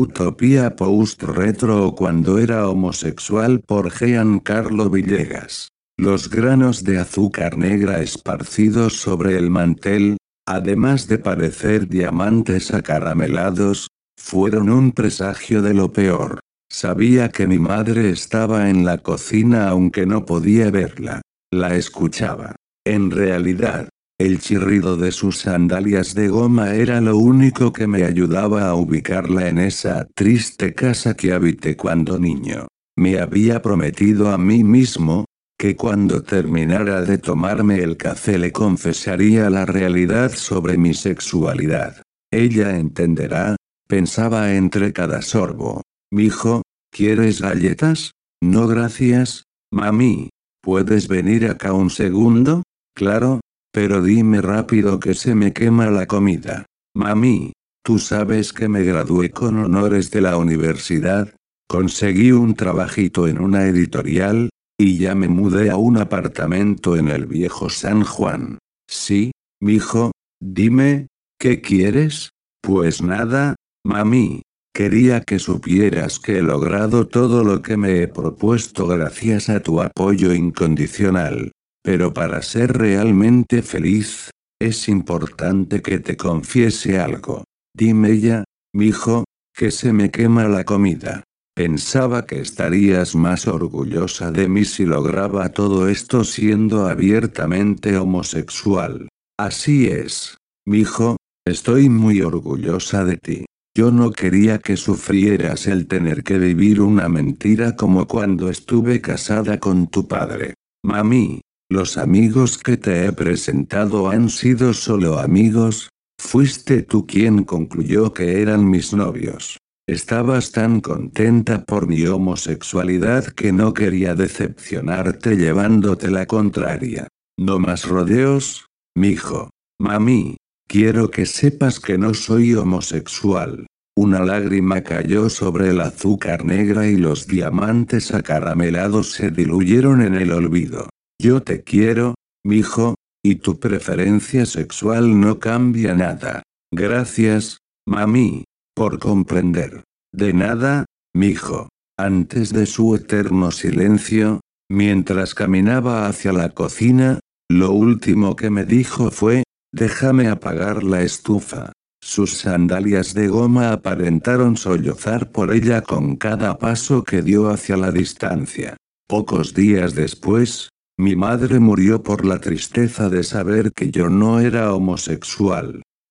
Utopía Post-Retro o Cuando era homosexual por Giancarlo Villegas. Los granos de azúcar negra esparcidos sobre el mantel, además de parecer diamantes acaramelados, fueron un presagio de lo peor. Sabía que mi madre estaba en la cocina aunque no podía verla. La escuchaba. En realidad, el chirrido de sus sandalias de goma era lo único que me ayudaba a ubicarla en esa triste casa que habité cuando niño. Me había prometido a mí mismo, que cuando terminara de tomarme el café le confesaría la realidad sobre mi sexualidad. Ella entenderá, pensaba entre cada sorbo. Mijo, ¿quieres galletas? No gracias, mami. ¿Puedes venir acá un segundo? Claro, pero dime rápido que se me quema la comida. Mami, tú sabes que me gradué con honores de la universidad, conseguí un trabajito en una editorial, y ya me mudé a un apartamento en el viejo San Juan. Sí, mijo, dime, ¿qué quieres? Pues nada, mami. Quería que supieras que he logrado todo lo que me he propuesto gracias a tu apoyo incondicional. Pero para ser realmente feliz, es importante que te confiese algo. Dime ya, mijo, que se me quema la comida. Pensaba que estarías más orgullosa de mí si lograba todo esto siendo abiertamente homosexual. Así es. Mijo, estoy muy orgullosa de ti. Yo no quería que sufrieras el tener que vivir una mentira como cuando estuve casada con tu padre. Mami, los amigos que te he presentado han sido solo amigos, fuiste tú quien concluyó que eran mis novios. Estabas tan contenta por mi homosexualidad que no quería decepcionarte llevándote la contraria. No más rodeos, mijo. Mami, quiero que sepas que no soy homosexual. Una lágrima cayó sobre el azúcar negra y los diamantes acaramelados se diluyeron en el olvido. Yo te quiero, mijo, y tu preferencia sexual no cambia nada. Gracias, mami por comprender. De nada, mijo. Antes de su eterno silencio, mientras caminaba hacia la cocina, lo último que me dijo fue, déjame apagar la estufa. Sus sandalias de goma aparentaron sollozar por ella con cada paso que dio hacia la distancia. Pocos días después, mi madre murió por la tristeza de saber que yo no era homosexual.